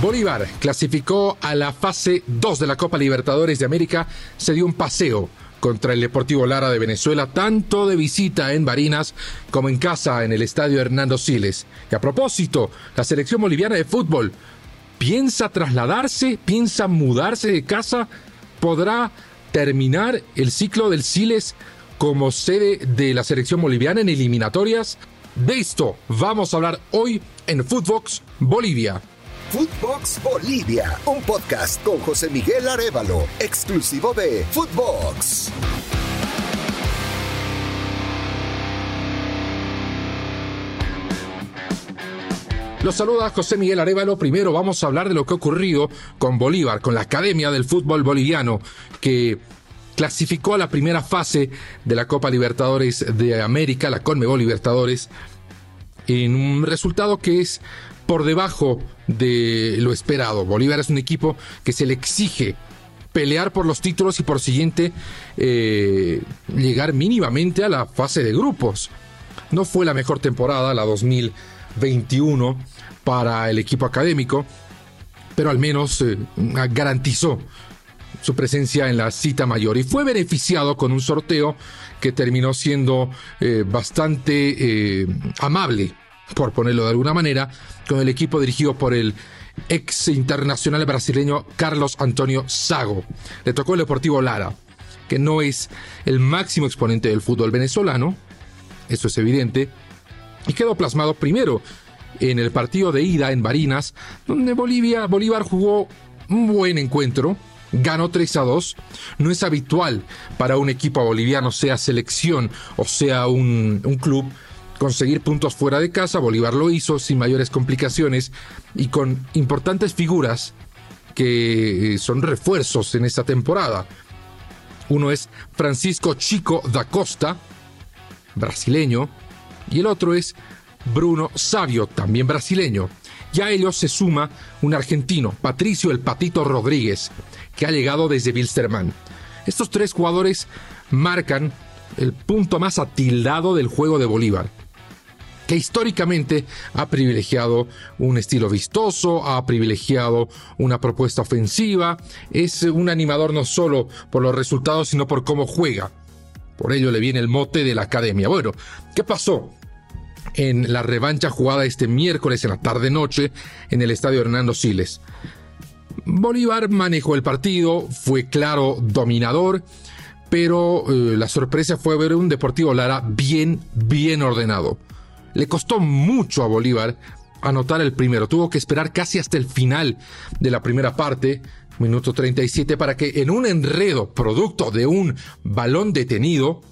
Bolívar clasificó a la fase 2 de la Copa Libertadores de América, se dio un paseo contra el Deportivo Lara de Venezuela, tanto de visita en Barinas como en casa en el estadio Hernando Siles. Y a propósito, la selección boliviana de fútbol piensa trasladarse, piensa mudarse de casa, podrá terminar el ciclo del Siles como sede de la selección boliviana en eliminatorias. De esto vamos a hablar hoy en Footbox Bolivia. Footbox Bolivia, un podcast con José Miguel Arevalo, exclusivo de Footbox. Los saluda José Miguel Arevalo. Primero vamos a hablar de lo que ha ocurrido con Bolívar, con la Academia del Fútbol Boliviano, que clasificó a la primera fase de la Copa Libertadores de América, la Conmebol Libertadores, en un resultado que es por debajo de lo esperado. Bolívar es un equipo que se le exige pelear por los títulos y por siguiente eh, llegar mínimamente a la fase de grupos. No fue la mejor temporada, la 2021, para el equipo académico, pero al menos eh, garantizó su presencia en la cita mayor y fue beneficiado con un sorteo que terminó siendo eh, bastante amable por ponerlo de alguna manera, con el equipo dirigido por el ex internacional brasileño Carlos Antonio Sago. Le tocó el Deportivo Lara, que no es el máximo exponente del fútbol venezolano, eso es evidente, y quedó plasmado primero en el partido de ida en Barinas, donde Bolivia, Bolívar jugó un buen encuentro, ganó 3 a 2. No es habitual para un equipo boliviano, sea selección o sea un, un club, conseguir puntos fuera de casa. Bolívar lo hizo sin mayores complicaciones y con importantes figuras que eh, son refuerzos en esta temporada. Uno es Francisco Chico da Costa, brasileño, y el otro es Bruno Sabio, también brasileño. Ya a ellos se suma un argentino, Patricio el Patito Rodríguez, que ha llegado desde Wilstermann. Estos tres jugadores marcan el punto más atildado del juego de Bolívar que históricamente ha privilegiado un estilo vistoso, ha privilegiado una propuesta ofensiva, es un animador no solo por los resultados, sino por cómo juega. Por ello le viene el mote de la academia. Bueno, ¿qué pasó? En la revancha jugada este miércoles en la tarde-noche en el estadio Hernando Siles. Bolívar manejó el partido, fue claro dominador, pero eh, la sorpresa fue ver un Deportivo Lara bien, bien ordenado. Le costó mucho a Bolívar anotar el primero. Tuvo que esperar casi hasta el final de la primera parte, minuto 37, para que en un enredo producto de un balón detenido,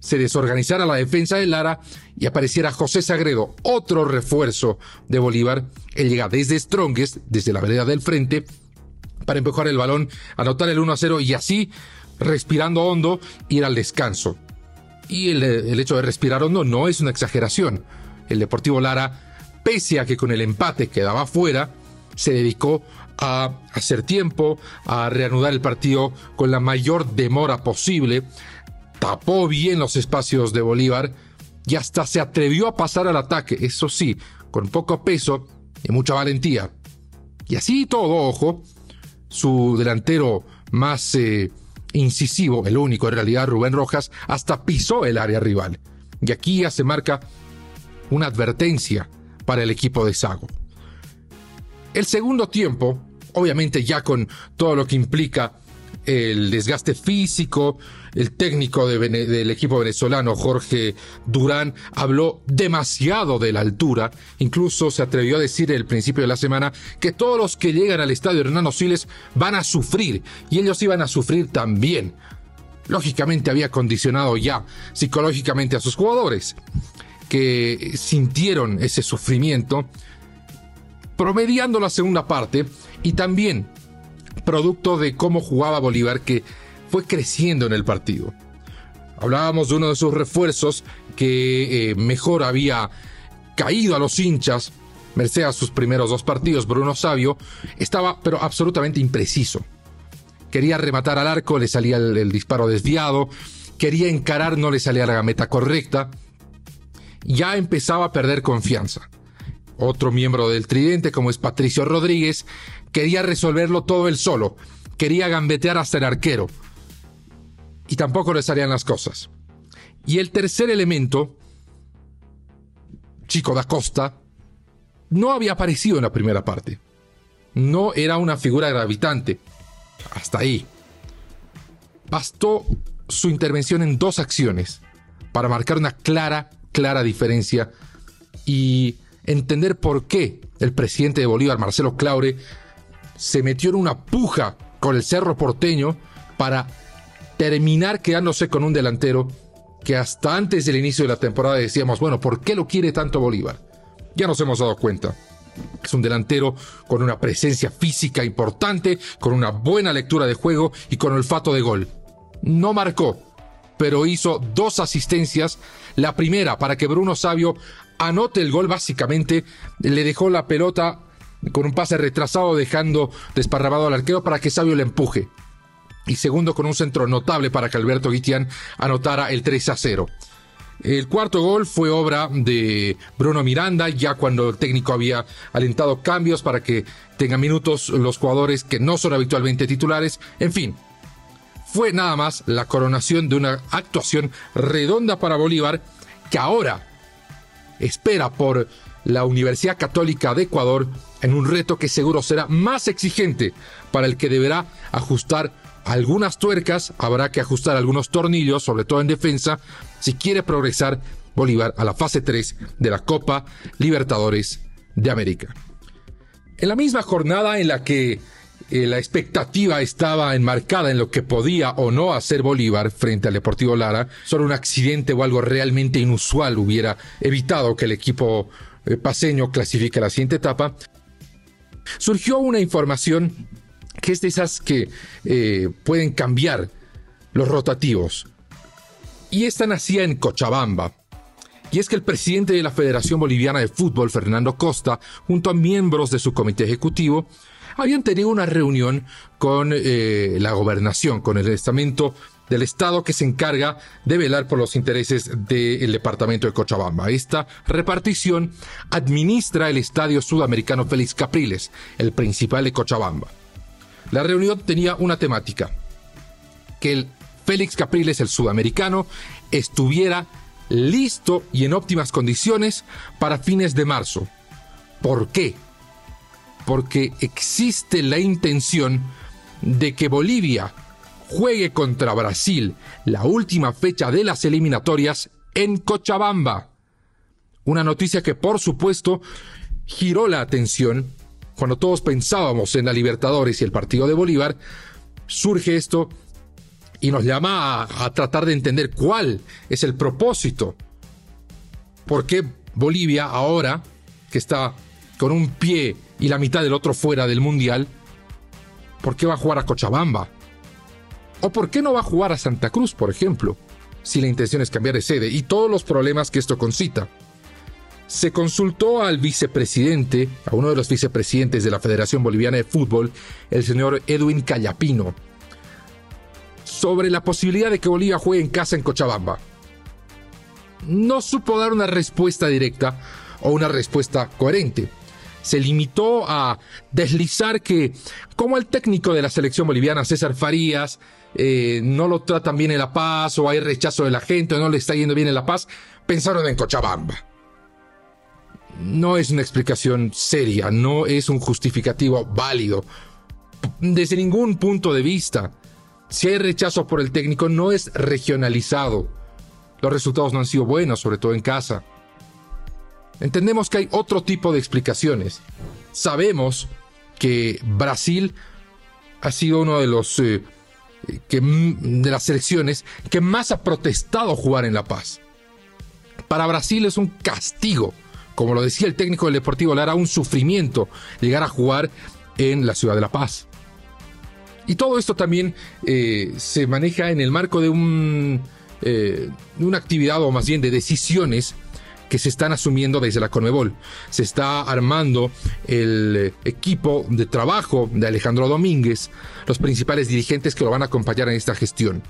se desorganizara la defensa de Lara y apareciera José Sagredo, otro refuerzo de Bolívar. Él llega desde Strongest, desde la vereda del frente, para empujar el balón, anotar el 1 a 0 y así, respirando hondo, ir al descanso. Y el, hecho de respirar hondo no es una exageración. El Deportivo Lara, pese a que con el empate quedaba fuera, se dedicó a hacer tiempo, a reanudar el partido con la mayor demora posible, tapó bien los espacios de Bolívar y hasta se atrevió a pasar al ataque, eso sí, con poco peso y mucha valentía. Y así todo, ojo, su delantero más eh, incisivo, el único en realidad, Rubén Rojas, hasta pisó el área rival. Y aquí ya se marca una advertencia para el equipo de Sago. El segundo tiempo, obviamente ya con todo lo que implica el desgaste físico. El técnico del equipo venezolano, Jorge Durán, habló demasiado de la altura. Incluso se atrevió a decir el principio de la semana que todos los que llegan al estadio Hernando Siles van a sufrir y ellos iban a sufrir también. Lógicamente había condicionado ya psicológicamente a sus jugadores que sintieron ese sufrimiento promediando la segunda parte y también producto de cómo jugaba Bolívar que fue creciendo en el partido. Hablábamos de uno de sus refuerzos que eh, mejor había caído a los hinchas, merced a sus primeros dos partidos, Bruno Sabio, estaba pero absolutamente impreciso. Quería rematar al arco, le salía el, disparo desviado, quería encarar, no le salía la meta correcta, ya empezaba a perder confianza. otro miembro del tridente como es Patricio Rodríguez, quería resolverlo todo él solo, quería gambetear hasta el arquero. Y tampoco le salían las cosas. Y el tercer elemento, Chico da Costa, no había aparecido en la primera parte. No era una figura gravitante. Hasta ahí. Bastó su intervención en dos acciones para marcar una clara, clara diferencia y entender por qué el presidente de Bolívar, Marcelo Claure, se metió en una puja con el Cerro Porteño para terminar quedándose con un delantero que hasta antes del inicio de la temporada decíamos, bueno, ¿por qué lo quiere tanto Bolívar? Ya nos hemos dado cuenta. Es un delantero con una presencia física importante, con una buena lectura de juego y con olfato de gol. No marcó, pero hizo dos asistencias. La primera para que Bruno Sabio anote el gol básicamente, le dejó la pelota con un pase retrasado dejando desparramado al arquero para que Sabio le empuje. Y segundo con un centro notable para que Alberto Guitián anotara el 3 a 0. El cuarto gol fue obra de Bruno Miranda, ya cuando el técnico había alentado cambios para que tengan minutos los jugadores que no son habitualmente titulares. En fin, fue nada más la coronación de una actuación redonda para Bolívar que ahora espera por la Universidad Católica de Ecuador en un reto que seguro será más exigente para el que deberá ajustar algunas tuercas, habrá que ajustar algunos tornillos, sobre todo en defensa, si quiere progresar Bolívar a la fase 3 de la Copa Libertadores de América. En la misma jornada en la que eh, la expectativa estaba enmarcada en lo que podía o no hacer Bolívar frente al Deportivo Lara, solo un accidente o algo realmente inusual hubiera evitado que el equipo eh, paseño clasifique a la siguiente etapa, surgió una información que es de esas que eh, pueden cambiar los rotativos. Y esta nacía en Cochabamba. Y es que el presidente de la Federación Boliviana de Fútbol, Fernando Costa, junto a miembros de su comité ejecutivo, habían tenido una reunión con eh, la gobernación, con el estamento del Estado que se encarga de velar por los intereses del departamento de Cochabamba. Esta repartición administra el Estadio Sudamericano Félix Capriles, el principal de Cochabamba. La reunión tenía una temática, que el Félix Capriles, el sudamericano, estuviera listo y en óptimas condiciones para fines de marzo. ¿Por qué? Porque existe la intención de que Bolivia juegue contra Brasil la última fecha de las eliminatorias en Cochabamba. Una noticia que por supuesto giró la atención cuando todos pensábamos en la Libertadores y el partido de Bolívar, surge esto y nos llama a, tratar de entender cuál es el propósito. ¿Por qué Bolivia ahora, que está con un pie y la mitad del otro fuera del Mundial, ¿por qué va a jugar a Cochabamba? ¿O por qué no va a jugar a Santa Cruz, por ejemplo? Si la intención es cambiar de sede y todos los problemas que esto concita se consultó al vicepresidente, a uno de los vicepresidentes de la Federación Boliviana de Fútbol, el señor Edwin Callapino, sobre la posibilidad de que Bolivia juegue en casa en Cochabamba. No supo dar una respuesta directa o una respuesta coherente. Se limitó a deslizar que, como el técnico de la selección boliviana, César Farías, eh, no lo tratan bien en La Paz, o hay rechazo de la gente, o no le está yendo bien en La Paz, pensaron en Cochabamba no es una explicación seria, no es un justificativo válido. Desde ningún punto de vista, si hay rechazo por el técnico, no es regionalizado. Los resultados no han sido buenos, sobre todo en casa. Entendemos que hay otro tipo de explicaciones. Sabemos que Brasil ha sido uno de los eh, de las selecciones que más ha protestado jugar en La Paz. Para Brasil es un castigo como lo decía el técnico del Deportivo Lara, un sufrimiento llegar a jugar en la ciudad de La Paz. Y todo esto también eh, se maneja en el marco de un, eh, una actividad o más bien de decisiones que se están asumiendo desde la Conmebol. Se está armando el equipo de trabajo de Alejandro Domínguez, los principales dirigentes que lo van a acompañar en esta gestión.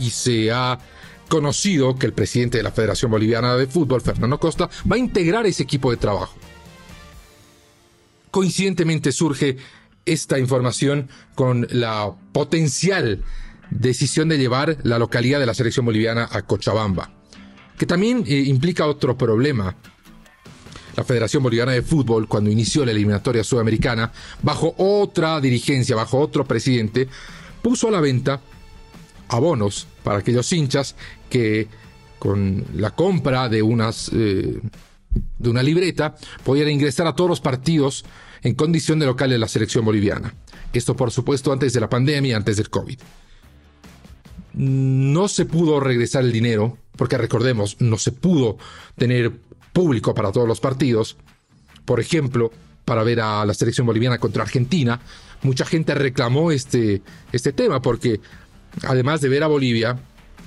Y se ha conocido que el presidente de la Federación Boliviana de Fútbol, Fernando Costa, va a integrar ese equipo de trabajo. Coincidentemente surge esta información con la potencial decisión de llevar la localidad de la selección boliviana a Cochabamba, que también eh, implica otro problema. La Federación Boliviana de Fútbol, cuando inició la eliminatoria sudamericana, bajo otra dirigencia, bajo otro presidente, puso a la venta abonos para aquellos hinchas que con la compra de unas eh, de una libreta podían ingresar a todos los partidos en condición de local de la selección boliviana. Esto, por supuesto, antes de la pandemia, antes del COVID. No se pudo regresar el dinero, porque recordemos, no se pudo tener público para todos los partidos. Por ejemplo, para ver a la selección boliviana contra Argentina, mucha gente reclamó este, este tema, porque además de ver a Bolivia,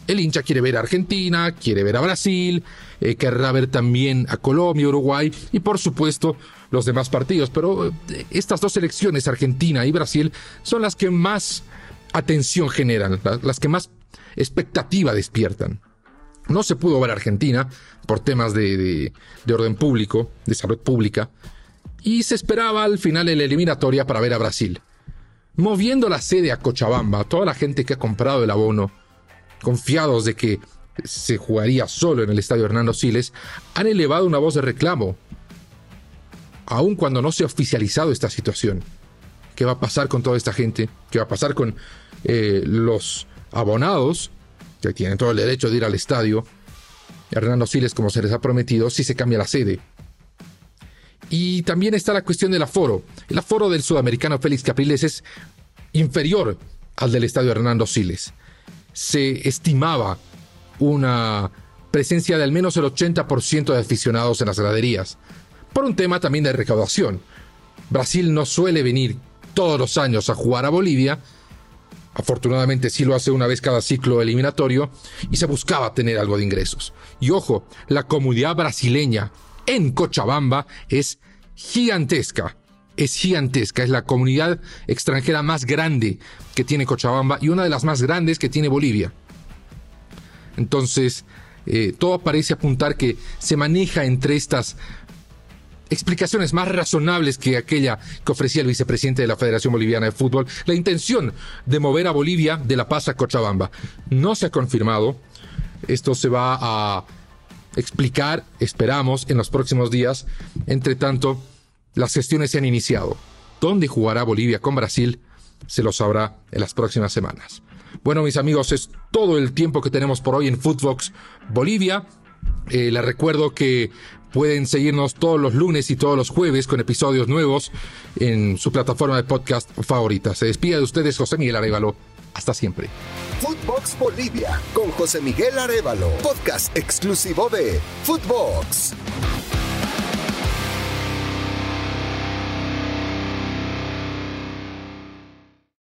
el hincha quiere ver a Argentina, quiere ver a Brasil, eh, querrá ver también a Colombia, Uruguay y por supuesto los demás partidos. Pero eh, estas dos selecciones, Argentina y Brasil, son las que más atención generan, las que más expectativa despiertan. No se pudo ver a Argentina por temas de, de orden público, de salud pública, y se esperaba al final en la eliminatoria para ver a Brasil. Moviendo la sede a Cochabamba, toda la gente que ha comprado el abono, confiados de que se jugaría solo en el estadio Hernando Siles, han elevado una voz de reclamo, aun cuando no se ha oficializado esta situación. ¿Qué va a pasar con toda esta gente? ¿Qué va a pasar con eh, los abonados, que tienen todo el derecho de ir al estadio, Hernando Siles como se les ha prometido, si se cambia la sede? Y también está la cuestión del aforo. El aforo del sudamericano Félix Capriles es inferior al del estadio Hernando Siles se estimaba una presencia de al menos el 80% de aficionados en las graderías, por un tema también de recaudación. Brasil no suele venir todos los años a jugar a Bolivia, afortunadamente sí lo hace una vez cada ciclo eliminatorio, y se buscaba tener algo de ingresos. Y ojo, la comunidad brasileña en Cochabamba es gigantesca es gigantesca, es la comunidad extranjera más grande que tiene Cochabamba y una de las más grandes que tiene Bolivia. Entonces, eh, todo parece apuntar que se maneja entre estas explicaciones más razonables que aquella que ofrecía el vicepresidente de la Federación Boliviana de Fútbol, la intención de mover a Bolivia de La Paz a Cochabamba. No se ha confirmado, esto se va a explicar, esperamos, en los próximos días. Entre tanto, las gestiones se han iniciado. ¿Dónde jugará Bolivia con Brasil? Se lo sabrá en las próximas semanas. Bueno, mis amigos, es todo el tiempo que tenemos por hoy en Footbox Bolivia. Eh, les recuerdo que pueden seguirnos todos los lunes y todos los jueves con episodios nuevos en su plataforma de podcast favorita. Se despide de ustedes José Miguel Arevalo. Hasta siempre. Footbox Bolivia con José Miguel Arevalo, podcast exclusivo de Footbox.